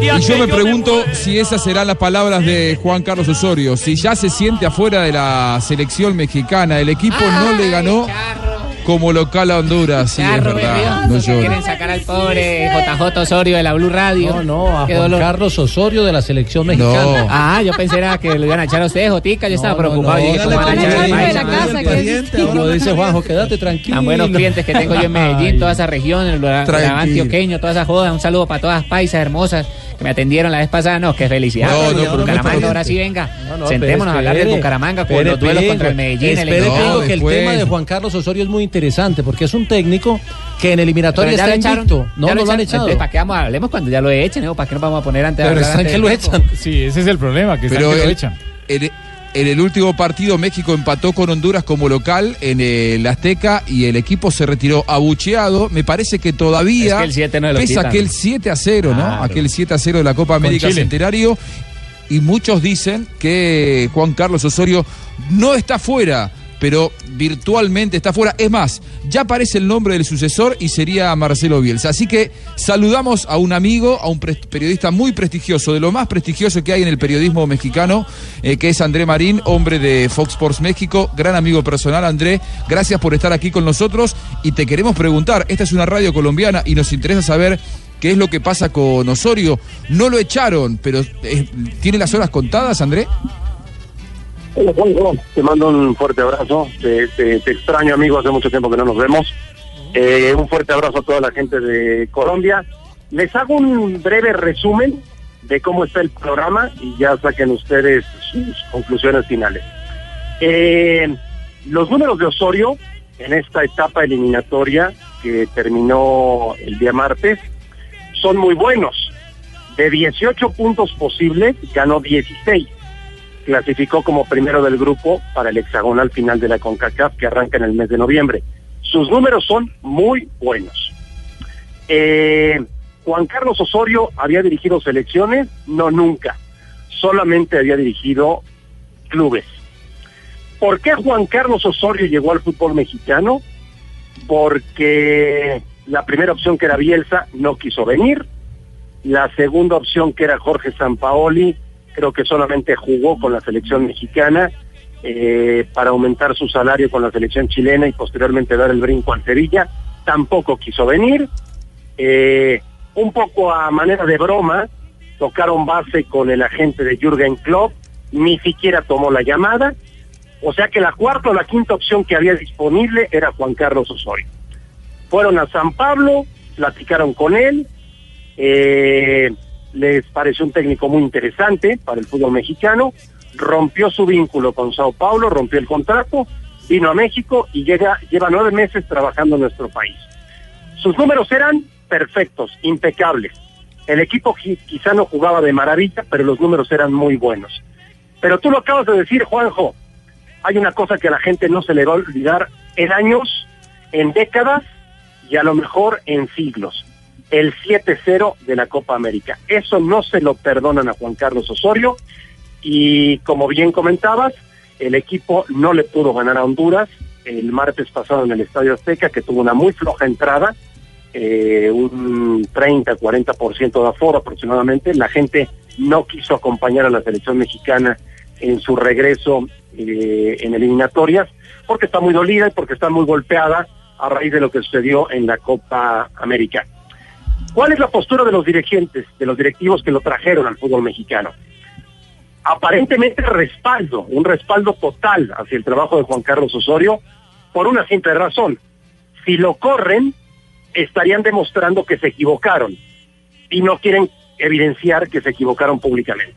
Y yo me pregunto si esas serán las palabras de Juan Carlos Osorio. Si ya se siente afuera de la selección mexicana, el equipo no le ganó como local a Honduras. Sí, es verdad. No. Quieren sacar al pobre JJ Osorio de la Blue Radio. No, no, a Qué Juan dolor. Carlos Osorio de la selección mexicana. Ah, yo pensé era que lo iban a echar a ustedes, Jotica. Yo estaba preocupado. no, y dije, dale, ¿cómo van a echar al Como dice Juanjo, quédate tranquilo. Tan buenos clientes que tengo yo en Medellín, toda esa región, el Lora- Tranquilo. Lorán antioqueño, toda esa joda. Un saludo para todas las paisas hermosas que me atendieron la vez pasada. No, qué felicidad. No, pero no Bucaramanga, ahora sí venga. No, no, Sentémonos a hablar espere, Bucaramanga con los duelos contra el Medellín. el Espere. Pingo, que el después. tema de Juan Carlos Osorio es muy interesante porque es un técnico que en eliminatoria está invicto. No, no lo han echado. ¿Para qué vamos a hablemos cuando ya lo echen? ¿no? ¿Para qué nos vamos a poner antes de Pero están que lo echan. Sí, ese es el problema, que están que lo el- echan. En, el último partido México empató con Honduras como local en el Azteca y el equipo se retiró abucheado. Me parece que todavía Es que el 7 no pesa aquel 7 a 0, ¿no? Aquel 7 a 0 de la Copa América. Centenario. Y muchos dicen que Juan Carlos Osorio no está fuera, pero virtualmente está fuera. Es más, ya aparece el nombre del sucesor y sería Marcelo Bielsa. Así que saludamos a un amigo, a un periodista muy prestigioso, de lo más prestigioso que hay en el periodismo mexicano, eh, que es André Marín, hombre de Fox Sports México, gran amigo personal. André, gracias por estar aquí con nosotros y te queremos preguntar, esta es una radio colombiana y nos interesa saber qué es lo que pasa con Osorio. No lo echaron, pero eh, ¿tiene las horas contadas, André? Hola, Juanjo. Te mando un fuerte abrazo. Te, te- extraño, amigo. Hace mucho tiempo que no nos vemos. Eh, un fuerte abrazo a toda la gente de Colombia. Les hago un breve resumen de cómo está el programa y ya saquen ustedes sus conclusiones finales. Eh, los números de Osorio en esta etapa eliminatoria que terminó el día martes son muy buenos. De 18 puntos posibles, ganó 16 clasificó como primero del grupo para el hexagonal final de la CONCACAF que arranca en el mes de noviembre. Sus números son muy buenos. Eh, Juan Carlos Osorio había dirigido selecciones, no nunca, solamente había dirigido clubes. ¿Por qué Juan Carlos Osorio llegó al fútbol mexicano? Porque la primera opción que era Bielsa no quiso venir, la segunda opción que era Jorge Sampaoli creo que solamente jugó con la selección mexicana eh, para aumentar su salario con la selección chilena y posteriormente dar el brinco al Sevilla. Tampoco quiso venir. Eh, un poco a manera de broma, tocaron base con el agente de Jürgen Klopp, ni siquiera tomó la llamada. O sea que la cuarta o la quinta opción que había disponible era Juan Carlos Osorio. Fueron a San Pablo, platicaron con él, eh, les pareció un técnico muy interesante para el fútbol mexicano, rompió su vínculo con Sao Paulo, rompió el contrato, vino a México y llega, lleva nueve meses trabajando en nuestro país. Sus números eran perfectos, impecables. El equipo qui- quizá no jugaba de maravilla, pero los números eran muy buenos. Pero tú lo acabas de decir, Juanjo, hay una cosa que a la gente no se le va a olvidar en años, en décadas y a lo mejor en siglos. El 7-0 de la Copa América. Eso no se lo perdonan a Juan Carlos Osorio y como bien comentabas, el equipo no le pudo ganar a Honduras el martes pasado en el Estadio Azteca, que tuvo una muy floja entrada, eh, un 30-40% de aforo aproximadamente. La gente no quiso acompañar a la selección mexicana en su regreso eh, en eliminatorias, porque está muy dolida y porque está muy golpeada a raíz de lo que sucedió en la Copa América. ¿Cuál es la postura de los dirigentes, de los directivos que lo trajeron al fútbol mexicano? Aparentemente respaldo, un respaldo total hacia el trabajo de Juan Carlos Osorio, por una simple razón. Si lo corren, estarían demostrando que se equivocaron y no quieren evidenciar que se equivocaron públicamente.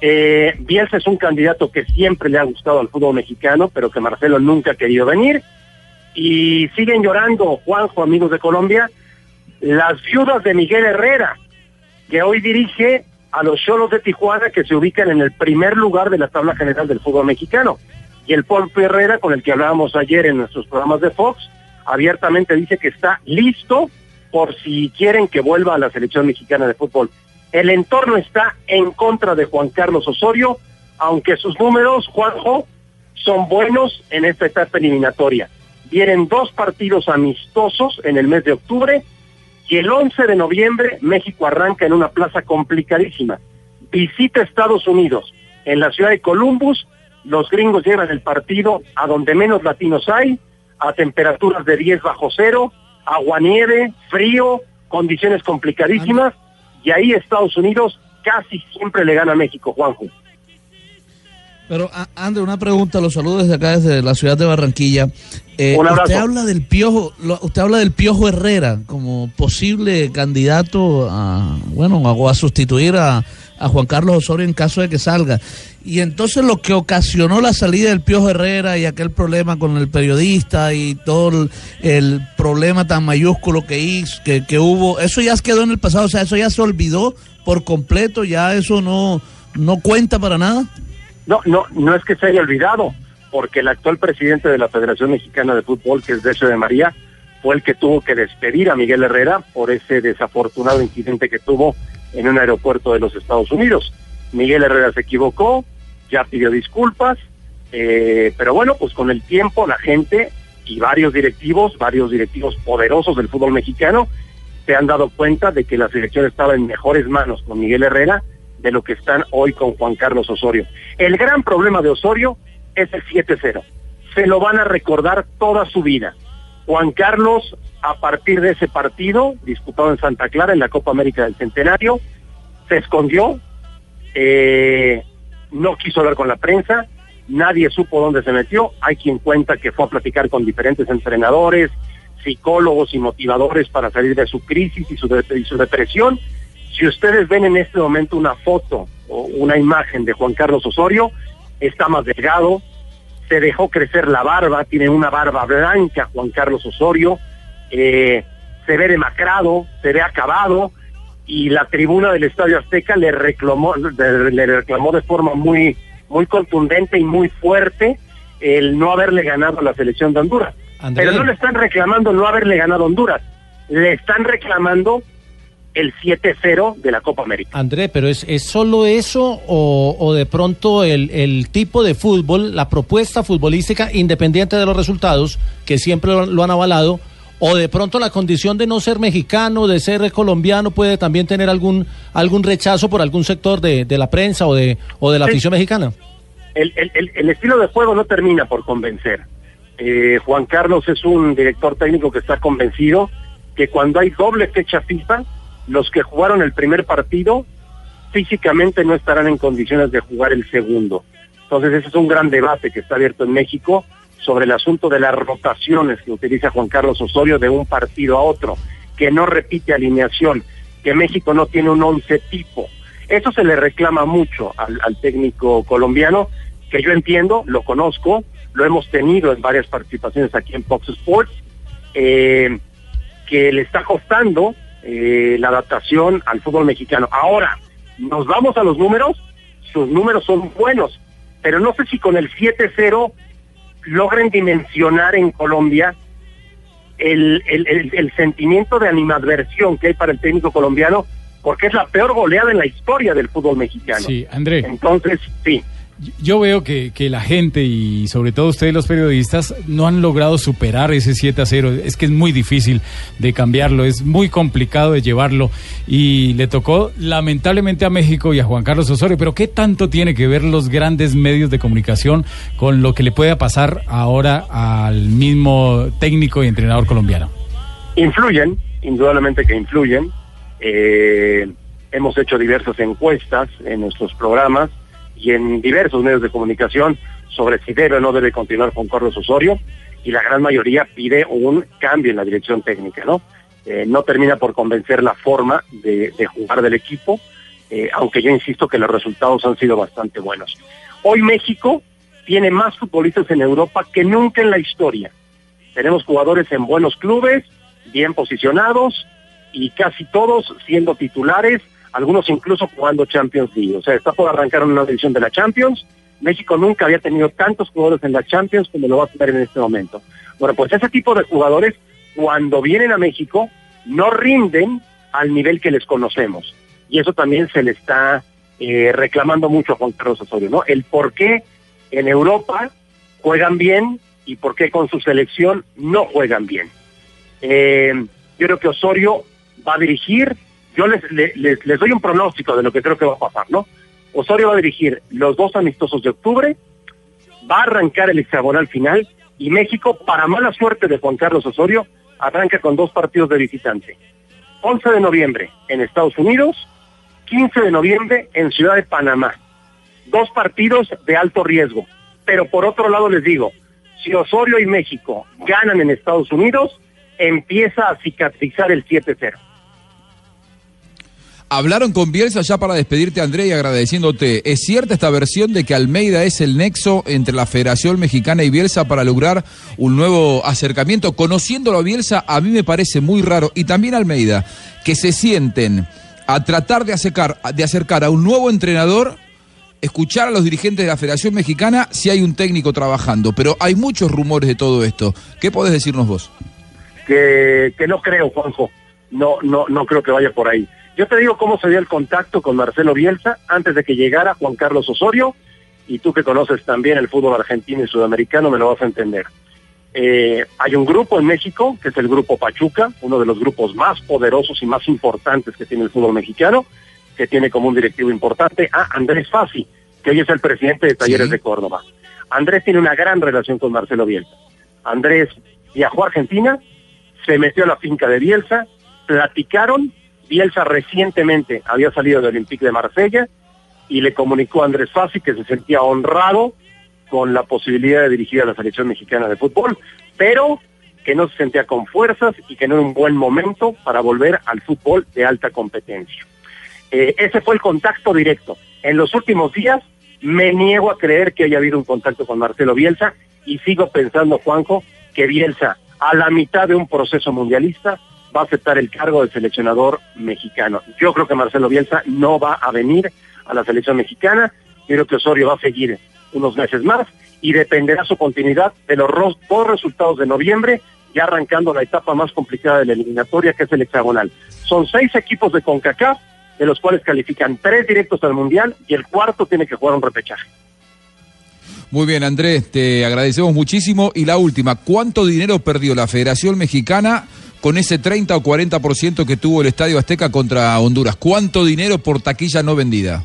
Eh, Bielsa es un candidato que siempre le ha gustado al fútbol mexicano, pero que Marcelo nunca ha querido venir. Y siguen llorando, Juanjo, amigos de Colombia, las viudas de Miguel Herrera, que hoy dirige a los Cholos de Tijuana, que se ubican en el primer lugar de la tabla general del fútbol mexicano. Y el Paul Herrera, con el que hablábamos ayer en nuestros programas de Fox, abiertamente dice que está listo por si quieren que vuelva a la selección mexicana de fútbol. El entorno está en contra de Juan Carlos Osorio, aunque sus números, Juanjo, son buenos en esta etapa eliminatoria. Vienen dos partidos amistosos en el mes de octubre y el 11 de noviembre México arranca en una plaza complicadísima. Visita Estados Unidos. En la ciudad de Columbus, los gringos llevan el partido a donde menos latinos hay, a temperaturas de 10 bajo cero, aguanieve, frío, condiciones complicadísimas, y ahí Estados Unidos casi siempre le gana a México, Juanjo. Pero, André, una pregunta, los saludos desde acá, desde la ciudad de Barranquilla. Eh, Un. Usted habla del piojo, lo- usted habla del piojo Herrera como posible candidato a, bueno, a, a sustituir a, a Juan Carlos Osorio en caso de que salga. Y entonces lo que ocasionó la salida del piojo Herrera y aquel problema con el periodista y todo el, el problema tan mayúsculo que hizo, que, que hubo, eso ya quedó en el pasado, o sea, eso ya se olvidó por completo, ya eso no, no cuenta para nada. No, no, no es que se haya olvidado, porque el actual presidente de la Federación Mexicana de Fútbol, que es Decio de María, fue el que tuvo que despedir a Miguel Herrera por ese desafortunado incidente que tuvo en un aeropuerto de los Estados Unidos. Miguel Herrera se equivocó, ya pidió disculpas, eh, pero bueno, pues con el tiempo la gente y varios directivos, varios directivos poderosos del fútbol mexicano, se han dado cuenta de que la selección estaba en mejores manos con Miguel Herrera de lo que están hoy con Juan Carlos Osorio. El gran problema de Osorio es el 7-0. Se lo van a recordar toda su vida. Juan Carlos, a partir de ese partido, disputado en Santa Clara en la Copa América del Centenario, se escondió, eh, no quiso hablar con la prensa, nadie supo dónde se metió, hay quien cuenta que fue a platicar con diferentes entrenadores, psicólogos y motivadores para salir de su crisis y su, de- y su depresión. Si ustedes ven en este momento una foto o una imagen de Juan Carlos Osorio, está más delgado, se dejó crecer la barba, tiene una barba blanca Juan Carlos Osorio, eh, se ve demacrado, se ve acabado, y la tribuna del Estadio Azteca le reclamó, de- le reclamó de forma muy, muy contundente y muy fuerte el no haberle ganado a la selección de Honduras. André. Pero no le están reclamando no haberle ganado a Honduras, le están reclamando el 7-0 de la Copa América. André, pero ¿es, es solo eso o, o de pronto el, el tipo de fútbol, la propuesta futbolística, independiente de los resultados, que siempre lo, lo han avalado, o de pronto la condición de no ser mexicano, de ser colombiano, puede también tener algún, algún rechazo por algún sector de, de la prensa o de, o de la afición mexicana? el, el- el- el estilo de juego no termina por convencer. Eh, Juan Carlos es un director técnico que está convencido que cuando hay doble fecha FIFA, los que jugaron el primer partido físicamente no estarán en condiciones de jugar el segundo. Entonces ese es un gran debate que está abierto en México sobre el asunto de las rotaciones que utiliza Juan Carlos Osorio de un partido a otro, que no repite alineación, que México no tiene un once tipo. Eso se le reclama mucho al, técnico colombiano, que yo entiendo, lo conozco, lo hemos tenido en varias participaciones aquí en Fox Sports, eh, que le está costando eh, la adaptación al fútbol mexicano. Ahora, nos vamos a los números, sus números son buenos, pero no sé si con el 7-0 logren dimensionar en Colombia el, el, el- el sentimiento de animadversión que hay para el técnico colombiano, porque es la peor goleada en la historia del fútbol mexicano. Sí, André. Entonces, sí. Yo veo que, que la gente y sobre todo ustedes los periodistas no han logrado superar ese 7 a 0. Es que es muy difícil de cambiarlo, es muy complicado de llevarlo y le tocó lamentablemente a México y a Juan Carlos Osorio. Pero ¿qué tanto tiene que ver los grandes medios de comunicación con lo que le pueda pasar ahora al mismo técnico y entrenador colombiano? influyen, indudablemente que influyen. Eh, hemos hecho diversas encuestas en nuestros programas y en diversos medios de comunicación sobre si debe o no debe continuar con Carlos Osorio. y la gran mayoría pide un cambio en la dirección técnica, ¿no? Eh, no termina por convencer la forma de, jugar del equipo, eh, aunque yo insisto que los resultados han sido bastante buenos. Hoy México tiene más futbolistas en Europa que nunca en la historia. Tenemos jugadores en buenos clubes, bien posicionados y casi todos siendo titulares, algunos incluso jugando Champions League. O sea, está por arrancar una división de la Champions. México nunca había tenido tantos jugadores en la Champions como lo va a tener en este momento. Bueno, pues ese tipo de jugadores, cuando vienen a México, no rinden al nivel que les conocemos. Y eso también se le está eh, reclamando mucho a Juan Carlos Osorio, ¿no? El por qué en Europa juegan bien y por qué con su selección no juegan bien. Eh, yo creo que Osorio va a dirigir, yo les, les, les doy un pronóstico de lo que creo que va a pasar, ¿no? Osorio va a dirigir los dos amistosos de octubre, va a arrancar el hexagonal final y México, para mala suerte de Juan Carlos Osorio, arranca con dos partidos de visitante. 11 de noviembre en Estados Unidos, 15 de noviembre en Ciudad de Panamá. Dos partidos de alto riesgo. Pero por otro lado les digo, si Osorio y México ganan en Estados Unidos, empieza a cicatrizar el 7-0. Hablaron con Bielsa ya para despedirte, André, y agradeciéndote. ¿Es cierta esta versión de que Almeida es el nexo entre la Federación Mexicana y Bielsa para lograr un nuevo acercamiento? Conociéndolo a Bielsa, a mí me parece muy raro. Y también Almeida, que se sienten a tratar de acercar, de acercar a un nuevo entrenador, escuchar a los dirigentes de la Federación Mexicana si hay un técnico trabajando. Pero hay muchos rumores de todo esto. ¿Qué podés decirnos vos? Que, que no creo, Juanjo. No, no, no creo que vaya por ahí. Yo te digo cómo se dio el contacto con Marcelo Bielsa antes de que llegara Juan Carlos Osorio, y tú que conoces también el fútbol argentino y sudamericano me lo vas a entender. Eh, hay un grupo en México, que es el Grupo Pachuca, uno de los grupos más poderosos y más importantes que tiene el fútbol mexicano, que tiene como un directivo importante a Andrés Fassi, que hoy es el presidente de Talleres Sí. de Córdoba. Andrés tiene una gran relación con Marcelo Bielsa. Andrés viajó a Argentina, se metió a la finca de Bielsa, platicaron, Bielsa recientemente había salido del Olympique de Marsella y le comunicó a Andrés Fassi que se sentía honrado con la posibilidad de dirigir a la selección mexicana de fútbol, pero que no se sentía con fuerzas y que no era un buen momento para volver al fútbol de alta competencia. Eh, ese fue el contacto directo. En los últimos días me niego a creer que haya habido un contacto con Marcelo Bielsa y sigo pensando, Juanjo, que Bielsa a la mitad de un proceso mundialista va a aceptar el cargo de seleccionador mexicano. Yo creo que Marcelo Bielsa no va a venir a la selección mexicana. Creo que Osorio va a seguir unos meses más y dependerá su continuidad de los dos resultados de noviembre, ya arrancando la etapa más complicada de la eliminatoria, que es el hexagonal. Son seis equipos de CONCACAF, de los cuales califican tres directos al Mundial y el cuarto tiene que jugar un repechaje. Muy bien, Andrés, te agradecemos muchísimo. Y la última, ¿cuánto dinero perdió la Federación Mexicana con ese 30 o 40% que tuvo el Estadio Azteca contra Honduras? ¿Cuánto dinero por taquilla no vendida?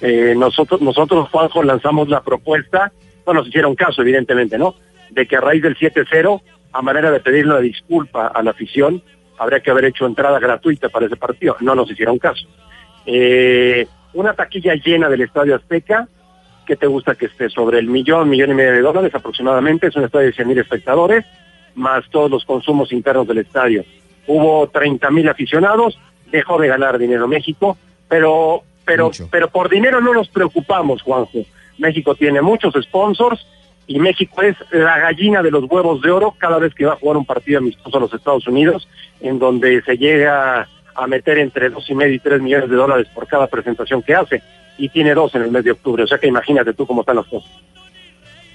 Eh, nosotros, nosotros, Juanjo, lanzamos la propuesta, no nos hicieron caso, evidentemente, ¿no? De que a raíz del 7-0, a manera de pedirle una disculpa a la afición, habría que haber hecho entrada gratuita para ese partido. No nos hicieron caso. Eh, una taquilla llena del Estadio Azteca, que te gusta que esté sobre el millón, millón y medio de dólares aproximadamente, es un estadio de 100 mil espectadores, más todos los consumos internos del estadio. Hubo 30 mil aficionados, dejó de ganar dinero México, pero, pero, Mucho. pero por dinero no nos preocupamos, Juanjo. México tiene muchos sponsors y México es la gallina de los huevos de oro cada vez que va a jugar un partido amistoso a los Estados Unidos, en donde se llega a meter entre dos y medio y tres millones de dólares por cada presentación que hace y tiene dos en el mes de octubre. O sea que imagínate tú cómo están las cosas.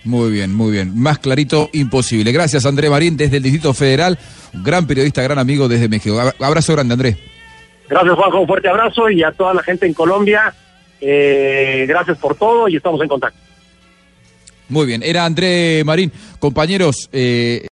Muy bien, muy bien. Más clarito, imposible. Gracias, André Marín, desde el Distrito Federal. Un gran periodista, gran amigo desde México. Abra- Abrazo grande, André. Gracias, Juanjo. Un fuerte abrazo y a toda la gente en Colombia. eh, gracias por todo y estamos en contacto. Muy bien. Era André Marín. Compañeros, eh,